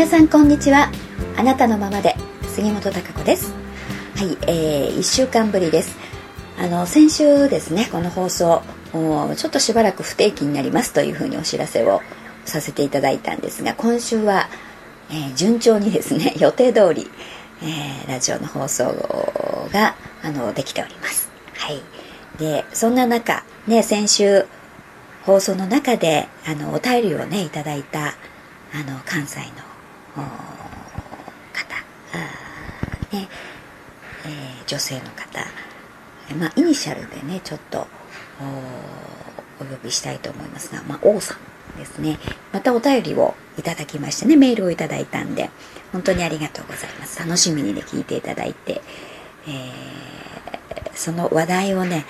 皆さんこんにちは。あなたのままで杉本孝子です。はい、えー、1週間ぶりです。あの先週ですねこの放送ちょっとしばらく不定期になりますというふうにお知らせをさせていただいたんですが今週は、えー、順調にですね 予定通り、えー、ラジオの放送があのできております。はい。でそんな中ね先週放送の中であのお便りをねいただいたあの関西の方、ねえー、女性の方、まあ、イニシャルでねちょっとお呼びしたいと思いますが、まあ、王さんですね。またお便りをいただきましてねメールをいただいたんで本当にありがとうございます。楽しみにね聞いていただいて、えー、その話題をね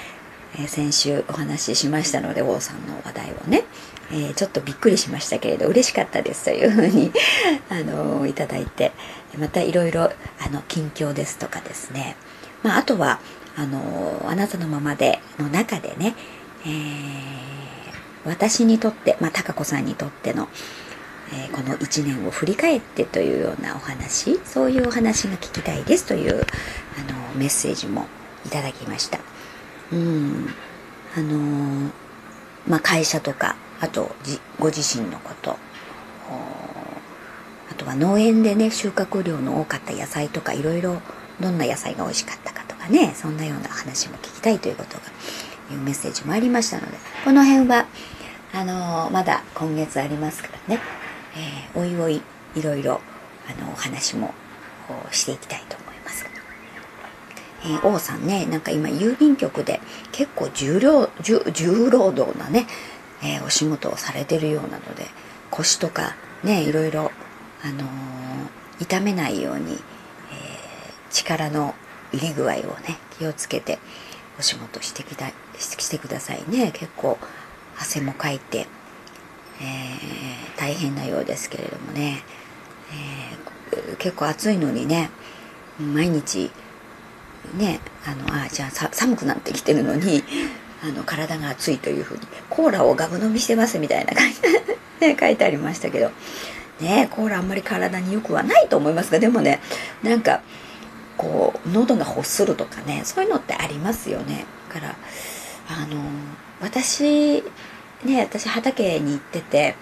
え先週お話ししましたので王さんの話題をね、えー、ちょっとびっくりしましたけれど嬉しかったですというふうに あのいただいてまたいろいろあの近況ですとかですね、まあ、あとはあのあなたのままでの中でね、えー、私にとって、まあ、高子さんにとっての、え、この1年を振り返ってというようなお話そういうお話が聞きたいですというあのメッセージもいただきました。うん。あのー、まあ、会社とかあとご自身のこと。あとは農園でね収穫量の多かった野菜とかいろいろどんな野菜が美味しかったかとかねそんなような話も聞きたいということがいうメッセージもありましたのでこの辺はあのー、まだ今月ありますからね、えー、おいおいいろいろあのお話もしていきたいと思います。えー、王さんねなんか今郵便局で結構重量重重労働なね、えー、お仕事をされてるようなので腰とかねいろいろ、あのー、痛めないように、え力の入り具合をね気をつけてお仕事してきたしてくださいね。結構汗もかいて、え大変なようですけれどもね、え結構暑いのにね毎日ねあのあじゃあ寒くなってきてるのにあの体が熱いというふうにコーラをガブ飲みしてますみたいな感じで、ね、書いてありましたけど。ねコーラあんまり体によくはないと思いますがでもねなんかこう喉が欲するとかねそういうのってありますよね。だからあの私ね私畑に行ってて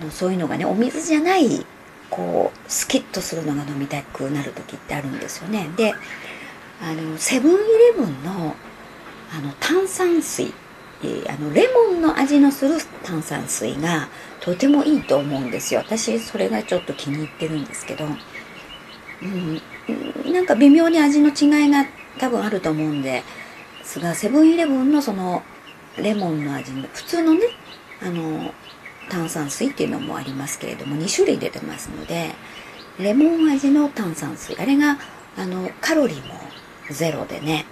あのそういうのがねお水じゃないこうスキッとするのが飲みたくなる時ってあるんですよね。であのセブンイレブンのあの炭酸水。あのレモンの味のする炭酸水がとてもいいと思うんですよ。私それがちょっと気に入ってるんですけど、うん、なんか微妙に味の違いが多分あると思うんですがセブンイレブンのそのレモンの味の普通のねあの炭酸水っていうのもありますけれども2種類出てますのでレモン味の炭酸水あれがあのカロリーもゼロでね、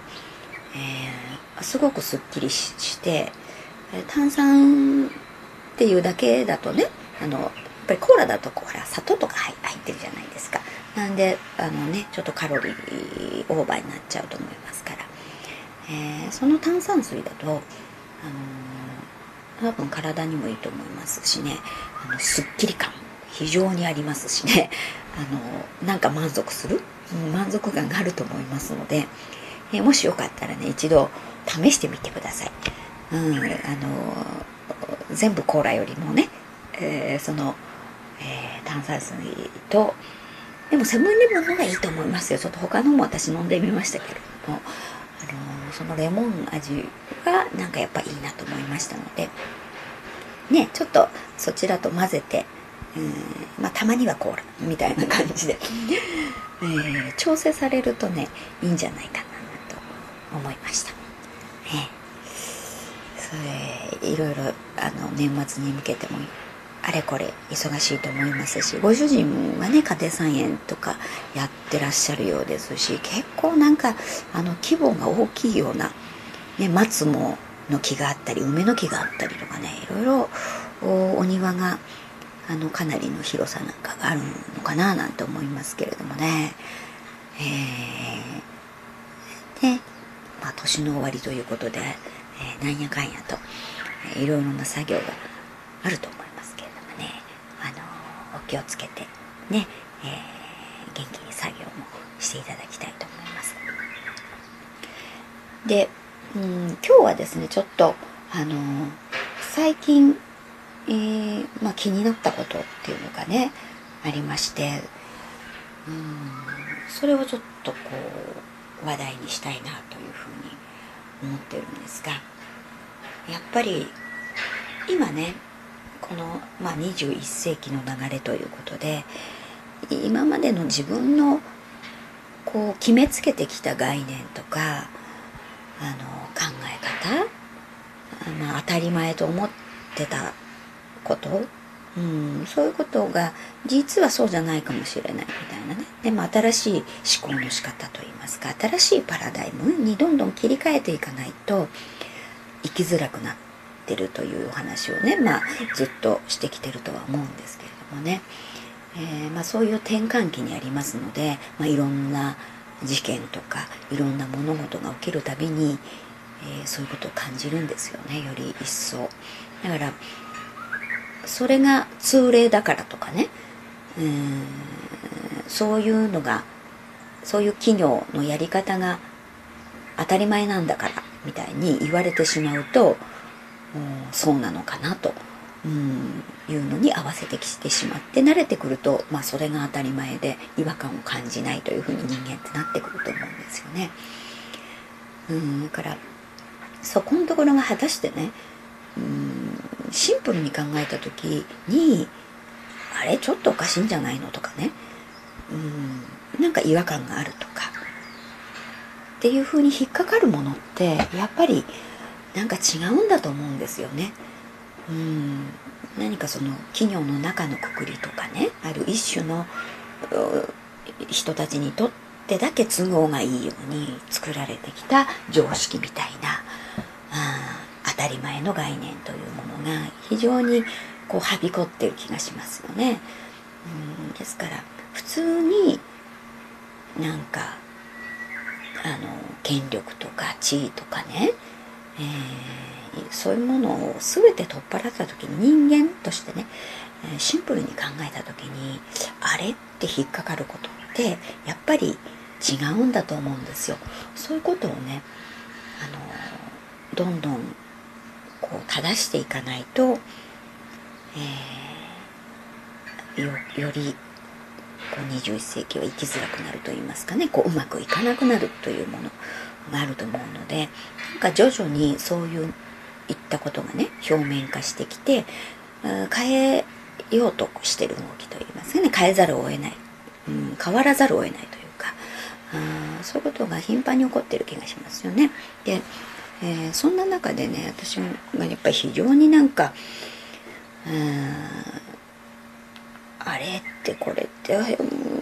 えー、すごくすっきりして炭酸っていうだけだとねあのやっぱりコーラだとほら砂糖とか入ってるじゃないですか。なんであのねちょっとカロリーオーバーになっちゃうと思いますから、えー、その炭酸水だとあの多分体にもいいと思いますしね。あのすっきり感非常にありますしね。あのなんか満足する、うん満足感があると思いますので、えもしよかったらね一度試してみてください、うん、あの全部コーラよりもね、えー、その、えー、炭酸水とでもセブンイレブンの方がいいと思いますよ。ちょっと他のも私飲んでみましたけれども。あのそのレモン味がなんかやっぱいいなと思いましたのでねちょっとそちらと混ぜてうんまあたまにはコーラみたいな感じで、えー、調整されるとねいいんじゃないかなと思いました。ねそれいろいろあの年末に向けてもあれこれ忙しいと思いますしご主人はね家庭菜園とかやってらっしゃるようですし結構なんかあの規模が大きいような、ね、松もの木があったり梅の木があったりとかねいろいろお庭があのかなりの広さなんかがあるのかななんて思いますけれどもね。えー、で、まあ、年の終わりということで、えー、なんやかんやと、えー、いろいろな作業があると思いますけれどもね。あのお気をつけてね、えー、元気に作業もしていただきたいと思いますで、うん、今日はですねちょっとあの最近、えー、まあ、気になったことっていうのがねありましてうんそれをちょっとこう話題にしたいなというふうに思ってるんですがやっぱり今ねこの、まあ、21世紀の流れということで今までの自分のこう決めつけてきた概念とかあの、まあ、当たり前と思ってたこと。うん、そういうことが実はそうじゃないかもしれないみたいなね。でも新しい思考の仕方といいますか新しいパラダイムにどんどん切り替えていかないと生きづらくなってるというお話をね、まあ、ずっとしてきてるとは思うんですけれどもね、えー、まあ、そういう転換期にありますので、まあ、いろんな事件とかいろんな物事が起きるたびに、えー、そういうことを感じるんですよねより一層。だからそれが通例だからとかねうんそういうのがそういう企業のやり方が当たり前なんだからみたいに言われてしまうとそうなのかなとうんいうのに合わせてきてしまって慣れてくると、まあ、それが当たり前で違和感を感じないというふうに人間ってなってくると思うんですよね。うんだからそこのところが果たしてねうんシンプルに考えた時にあれちょっとおかしいんじゃないのとかねうんなんか違和感があるとかっていうふうに引っかかるものってやっぱりなんか違うんだと思うんですよね。うん何かその企業の中のくくりとかねある一種の人たちにとってだけ都合がいいように作られてきた常識みたいなたり前の概念というものが非常にこうはびこってる気がしますよね。うんですから普通になんかあの権力とか地位とかね、えー、そういうものを全て取っ払った時に人間としてねシンプルに考えた時にあれって引っかかることってやっぱり違うんだと思うんですよ。そういうことをねあのどんどんこう正していかないと、えー、よよりこう21世紀は生きづらくなると言いますかね。こううまくいかなくなるというものがあると思うのでなんか徐々にそういういったことがね表面化してきて変えようとしてる動きといいますかね。変えざるを得ない、うん、変わらざるを得ないというかあそういうことが頻繁に起こってる気がしますよね。でえー、そんな中でね私がやっぱり非常になんかうんあれってこれって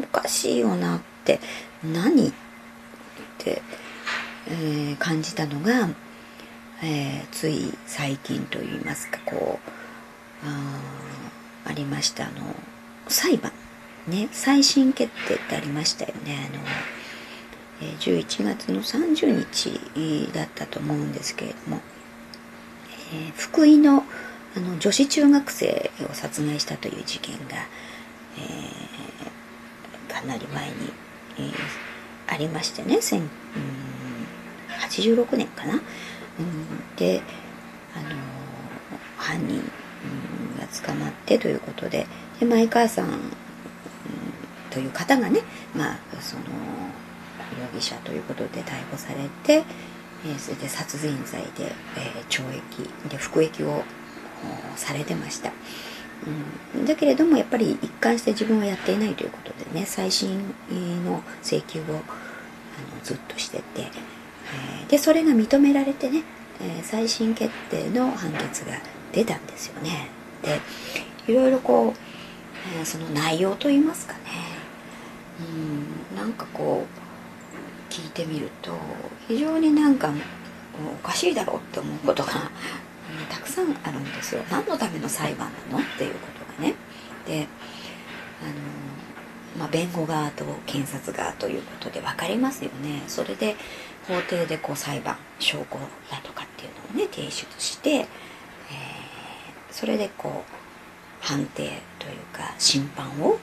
おかしいよなって何って、えー、感じたのが、えー、つい最近といいますかこうあありましたあの裁判。ね再審決定ってありましたよねあの11月の30日だったと思うんですけれども、えー、福井のあの女子中学生を殺害したという事件が、えー、かなり前に、えー、ありましてね86年かな、うん、で、あの犯人が捕まってということでで前川さ、ん、という方がねまあその容疑者ということで逮捕されて、えー、それで殺人罪で、えー、懲役で服役をされてました、うん、だけれどもやっぱり一貫して自分はやっていないということでね再審の請求をあのずっとしてて、えー、でそれが認められてね、え再審決定の判決が出たんですよね。でいろいろこう、えその内容といいますかね。うん。なんかこう聞いてみると非常になんかおかしいだろうって思うことが、うん、たくさんあるんですよ。何のための裁判なのっていうことがね。であの、まあ、弁護側と検察側ということで分かりますよね。それで法廷でこう裁判証拠だとかっていうのをね提出して、えー、それでこう判定というか審判を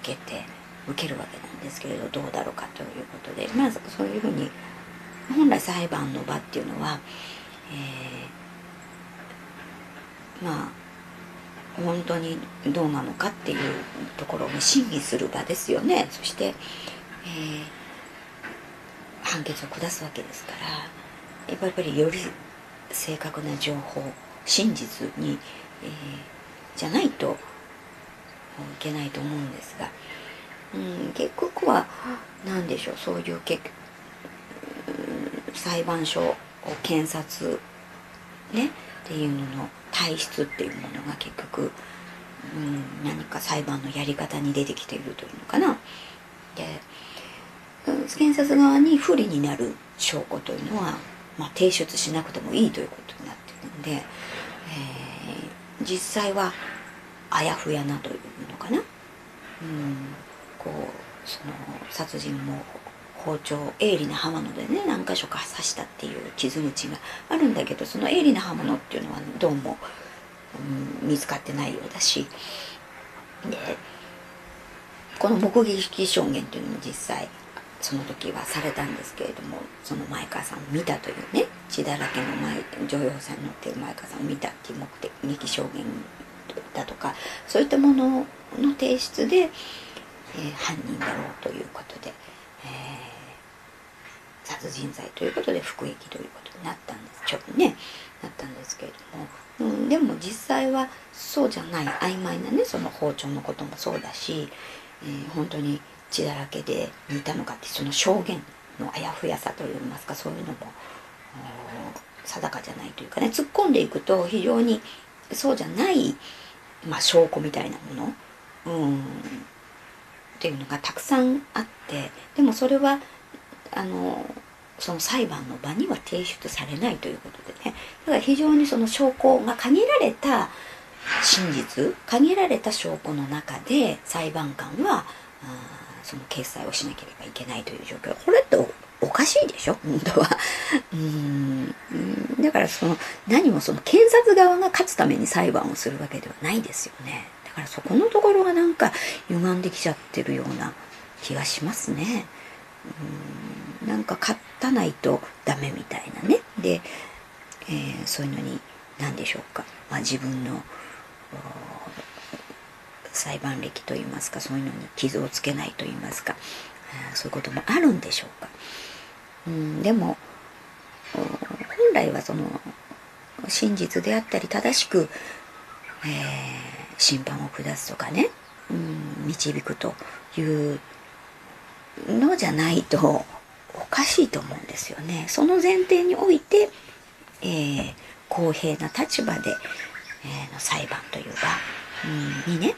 受けて受けるわけなんですけれどどうだろうかということでまずそういうふうに本来裁判の場っていうのは、えー、まあ本当にどうなのかっていうところを審議する場ですよね。そして、えー、判決を下すわけですからやっぱりより正確な情報真実に、えー、じゃないといけないと思うんですが、うん、結局は何でしょうそういう結裁判所検察ねっていうのの体質っていうものが結局、うん、何か裁判のやり方に出てきているというのかな。で検察側に不利になる証拠というのは、まあ、提出しなくてもいいということになっているので、えー、実際はあやふやなというのかな。うん、こうその殺人も包丁鋭利な刃物でね何箇所か刺したっていう傷口があるんだけどその鋭利な刃物っていうのはどうも、うん、見つかってないようだしでこの目撃証言っていうのも実際その時はされたんですけれどもその前川さんを見たというね血だらけの前乗用車に乗ってる前川さんを見たっていう目撃証言だとかそういったものの提出で、え、犯人だろうということで、えー、殺人罪ということで服役ということになったんです。ちょっとねなったんですけれども、うん、でも実際はそうじゃない曖昧なねその包丁のこともそうだし、えー、本当に血だらけで似たのかってその証言のあやふやさといいますかそういうのも定かじゃないというかね突っ込んでいくと非常にそうじゃない、まあ、証拠みたいなもの、うん、っていうのがたくさんあってでもそれはあのその裁判の場には提出されないということでね。だから非常にその証拠が限られた真実限られた証拠の中で裁判官はその決済をしなければいけないという状況。これっておかしいでしょ？本当は。うん。だからその何もその検察側が勝つために裁判をするわけではないですよね。からそこのところがなんか歪んできちゃってるような気がしますね。うん。なんか勝たないとダメみたいなね。で、えー、そういうのに何でしょうか、まあ、自分の裁判歴といいますかそういうのに傷をつけないといいますか。そういうこともあるんでしょうか。うん、でも本来はその真実であったり正しく、えー、審判を下すとかね、うん、導くというのじゃないとおかしいと思うんですよね。その前提において、えー、公平な立場で、えー、の裁判という場、うん、にね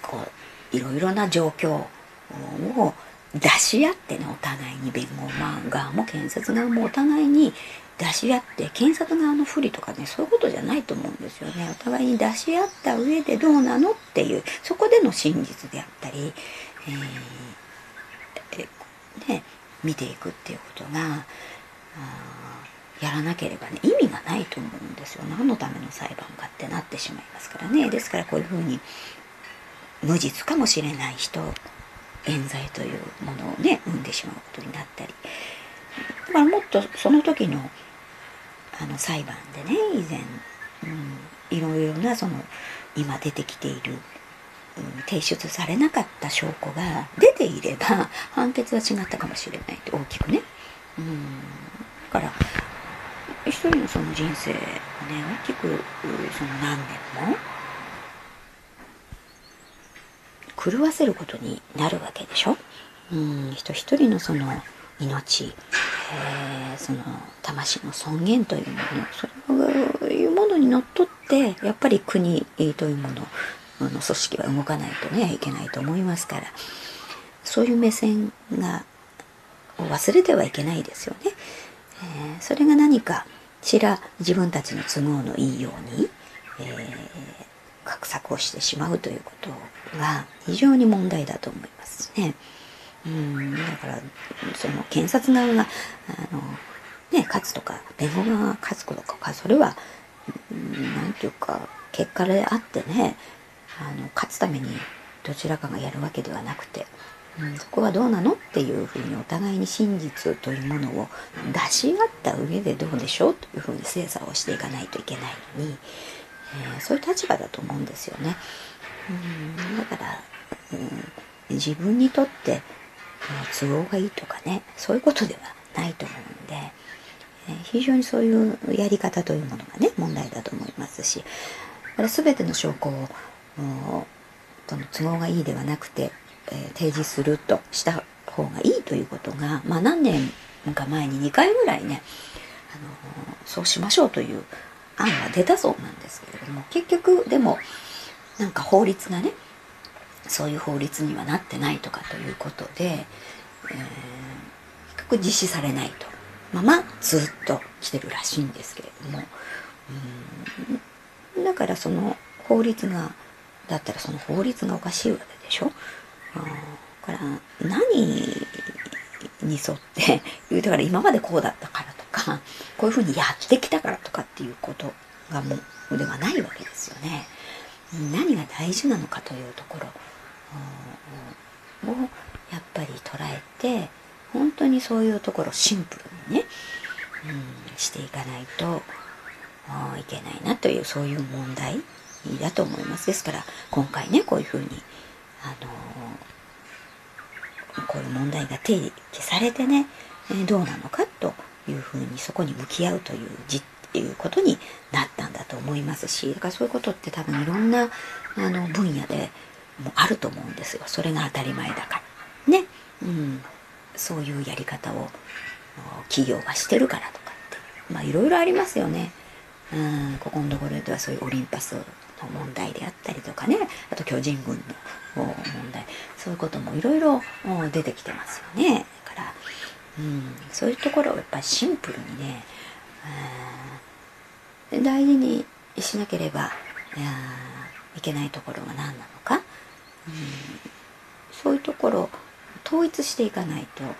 こういろいろな状況を出し合ってねお互いに弁護側も検察側もお互いに出し合って検察側の不利とかねそういうことじゃないと思うんですよね。お互いに出し合った上でどうなのっていうそこでの真実であったり、えー、ね、見ていくっていうことがやらなければね意味がないと思うんですよ。何のための裁判かってなってしまいますからね。ですからこういうふうに無実かもしれない人冤罪というものをね生んでしまうことになったり。だからもっとその時のあの裁判でね以前、うん、いろいろなその今出てきている、うん、提出されなかった証拠が出ていれば 判決は違ったかもしれないと大きくね。うん、だから一人のその人生をね大きくその何年も狂わせることになるわけでしょ。うん。人一人のその命、えー、その魂の尊厳というものそういうものにのっとってやっぱり国というものの組織は動かないとねいけないと思いますからそういう目線が忘れてはいけないですよね。えー、それが何かしら自分たちの都合のいいように、えー画策をしてしまうということが非常に問題だと思いますね。うんだからその検察側があの、ね、勝つとか弁護側が勝つことかそれは何て言うか結果であってねあの勝つためにどちらかがやるわけではなくて、うん、そこはどうなのっていうふうにお互いに真実というものを出し合った上でどうでしょうというふうに精査をしていかないといけないのに、えー、そういう立場だと思うんですよね。うんだから、うん、自分にとって都合がいいとかねそういうことではないと思うんで、えー、非常にそういうやり方というものがね問題だと思いますしこれ全ての証拠をとの都合がいいではなくて、えー、提示するとした方がいいということが、まあ、何年か前に2回ぐらいね、あのー、そうしましょうという案が出たそうなんですけれども結局でもなんか法律がねそういう法律にはなってないとかということで、えー、結局実施されないとままずっと来てるらしいんですけれどもうんだからその法律がだったらその法律がおかしいわけでしょ。だから何に沿って言うだから今までこうだったからとかこういうふうにやってきたからとかっていうことがもうではないわけですよね。何が大事なのかというところ。をやっぱり捉えて本当にそういうところシンプルにね、うん、していかないといけないなというそういう問題だと思います。ですから今回ねこういうふうにあのこういう問題が提起されてねどうなのかというふうにそこに向き合うという実いうことになったんだと思いますしだからそういうことって多分いろんなあの分野でもあると思うんですよ。それが当たり前だから。ね、うん、そういうやり方を企業がしてるからとかって。まあいろいろありますよね。うん。ここのところではそういうオリンパスの問題であったりとかね。あと巨人軍の問題。そういうこともいろいろ出てきてますよね。だから、うん、そういうところをやっぱりシンプルにね、大事にしなければいけないところが何なのか、うん、そういうところ統一していかないとやっ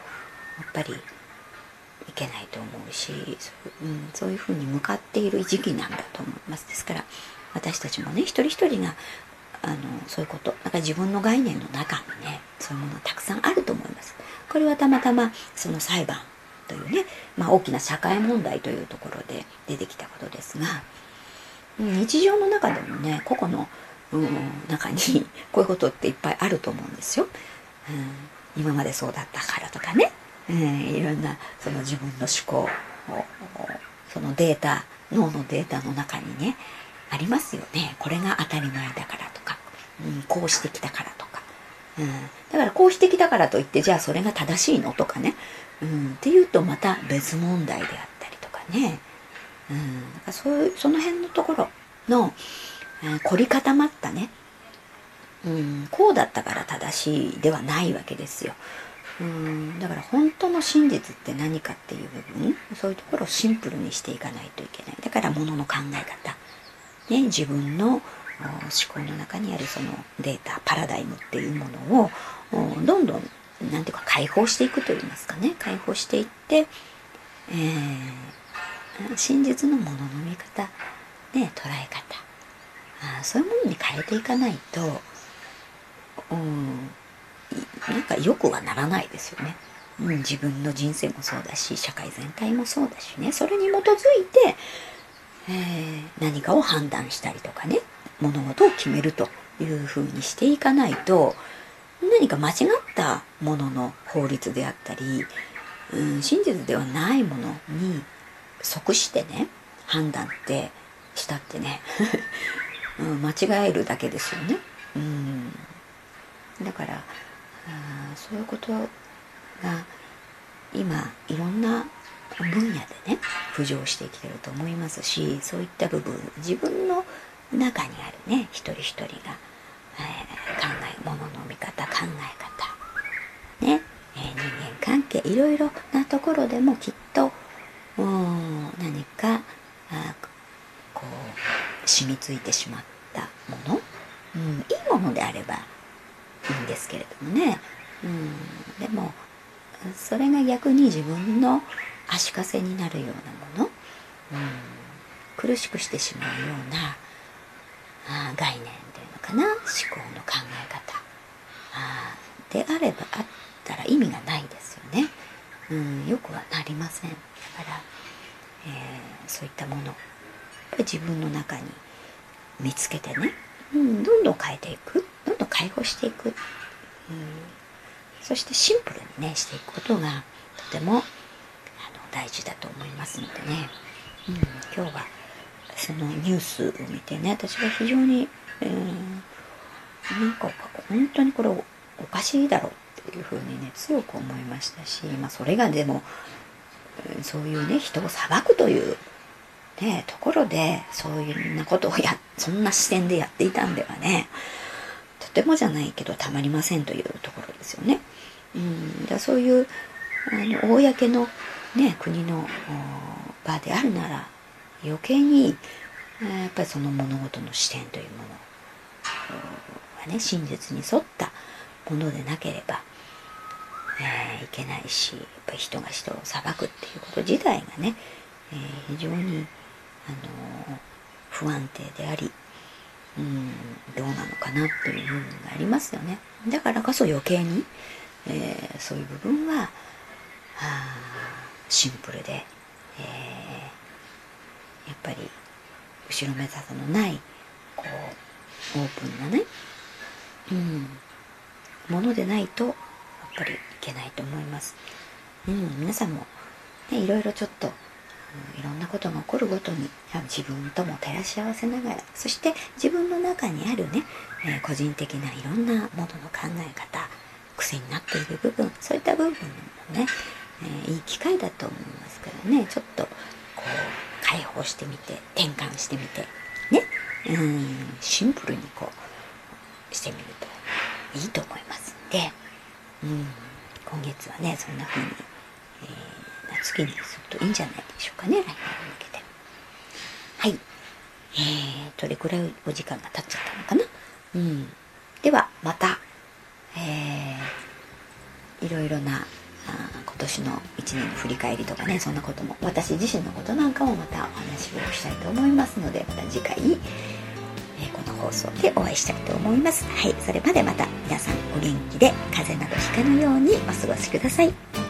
ぱりいけないと思うしそう,、うん、そういうふうに向かっている時期なんだと思います。ですから私たちもね一人一人があのそういうことなんか自分の概念の中にねそういうものたくさんあると思います。これはたまたまその裁判というね、まあ、大きな社会問題というところで出てきたことですが日常の中でもね個々の、うん、中に こういうことっていっぱいあると思うんですよ。うん、今までそうだったからとかね、うん、いろんなその自分の思考をそのデータ脳のデータの中にねありますよね。これが当たり前だからとか、うん、こうしてきたからとか、うん、だからこうしてきたからといってじゃあそれが正しいの？とかね、うん、っていうとまた別問題であったりとかね、うん、だかそういうその辺のところの、えー、凝り固まったね、うん、こうだったから正しいではないわけですよ。うん。だから本当の真実って何かっていう部分そういうところをシンプルにしていかないといけない。だからものの考え方、ね、自分の思考の中にあるそのデータパラダイムっていうものをどんどん何ていうか解放していくといいますかね。解放していって、えー、真実のものの見方、ね、捉え方。あそういうものに変えていかないと、うん、なんか良くはならないですよね。うん、自分の人生もそうだし社会全体もそうだしね。それに基づいて、えー、何かを判断したりとかね物事を決めるというふうにしていかないと何か間違ったものの法律であったり、うん、真実ではないものに即してね判断ってしたってね、うん、間違えるだけですよね。うん、だからあそういうことが今いろんな分野でね浮上してきてると思いますしそういった部分自分の中にあるね一人一人がえ考えもの見方考え方。ね、えー、人間関係いろいろなところでもきっと何かあこう染みついてしまったもの、うん、いいものであればいいんですけれどもね、うん、でもそれが逆に自分の足かせになるようなもの、うん、苦しくしてしまうようなあ概念。かな思考の考え方。あであればあったら意味がないですよね、うん、よくはなりません。だから、えー、そういったもの。やっぱり自分の中に見つけてね、うん、どんどん変えていく。どんどん解放していく、うん、そしてシンプルにねしていくことがとてもあの大事だと思いますのでね、うん、今日はそのニュースを見てね私は非常に、えー、なんか本当にこれおかしいだろうっていうふうにね強く思いましたし、まあ、それがでもそういうね人を裁くというね、ところでそういうなことをやそんな視点でやっていたんではねとてもじゃないけどたまりませんというところですよね。うん、だそういうあの公の、ね、国の場であるなら余計にやっぱりその物事の視点というものはね真実に沿ったものでなければ、えー、いけないしやっぱり人が人を裁くっていうこと自体がね、えー、非常にあの不安定でありうんどうなのかなっていう部分がありますよね。だからこそ余計に、えー、そういう部分はあシンプルで、えー、やっぱり後ろめたさのないこうオープンなね、うん、ものでないとやっぱりいけないと思います。うん、皆さんも、ね、いろいろちょっといろんなことが起こるごとに自分とも照らし合わせながらそして自分の中にあるね、えー、個人的ないろんなものの考え方癖になっている部分そういった部分もね、えー、いい機会だと思いますからねちょっと解放してみて転換してみてね。うん。シンプルにこうしてみるといいと思いますんで、うん、今月はねそんな風に、えー好きにするといいんじゃないでしょうかね。来年に向けてはい。えー、どれくらいお時間が経っちゃったのかな。うん。ではまたえー、いろいろなあ年の1年の振り返りとかねそんなことも私自身のことなんかもまたお話をしたいと思いますのでまた次回、えー、この放送でお会いしたいと思います。はいそれまでまた皆さんお元気で風邪などひかぬようにお過ごしください。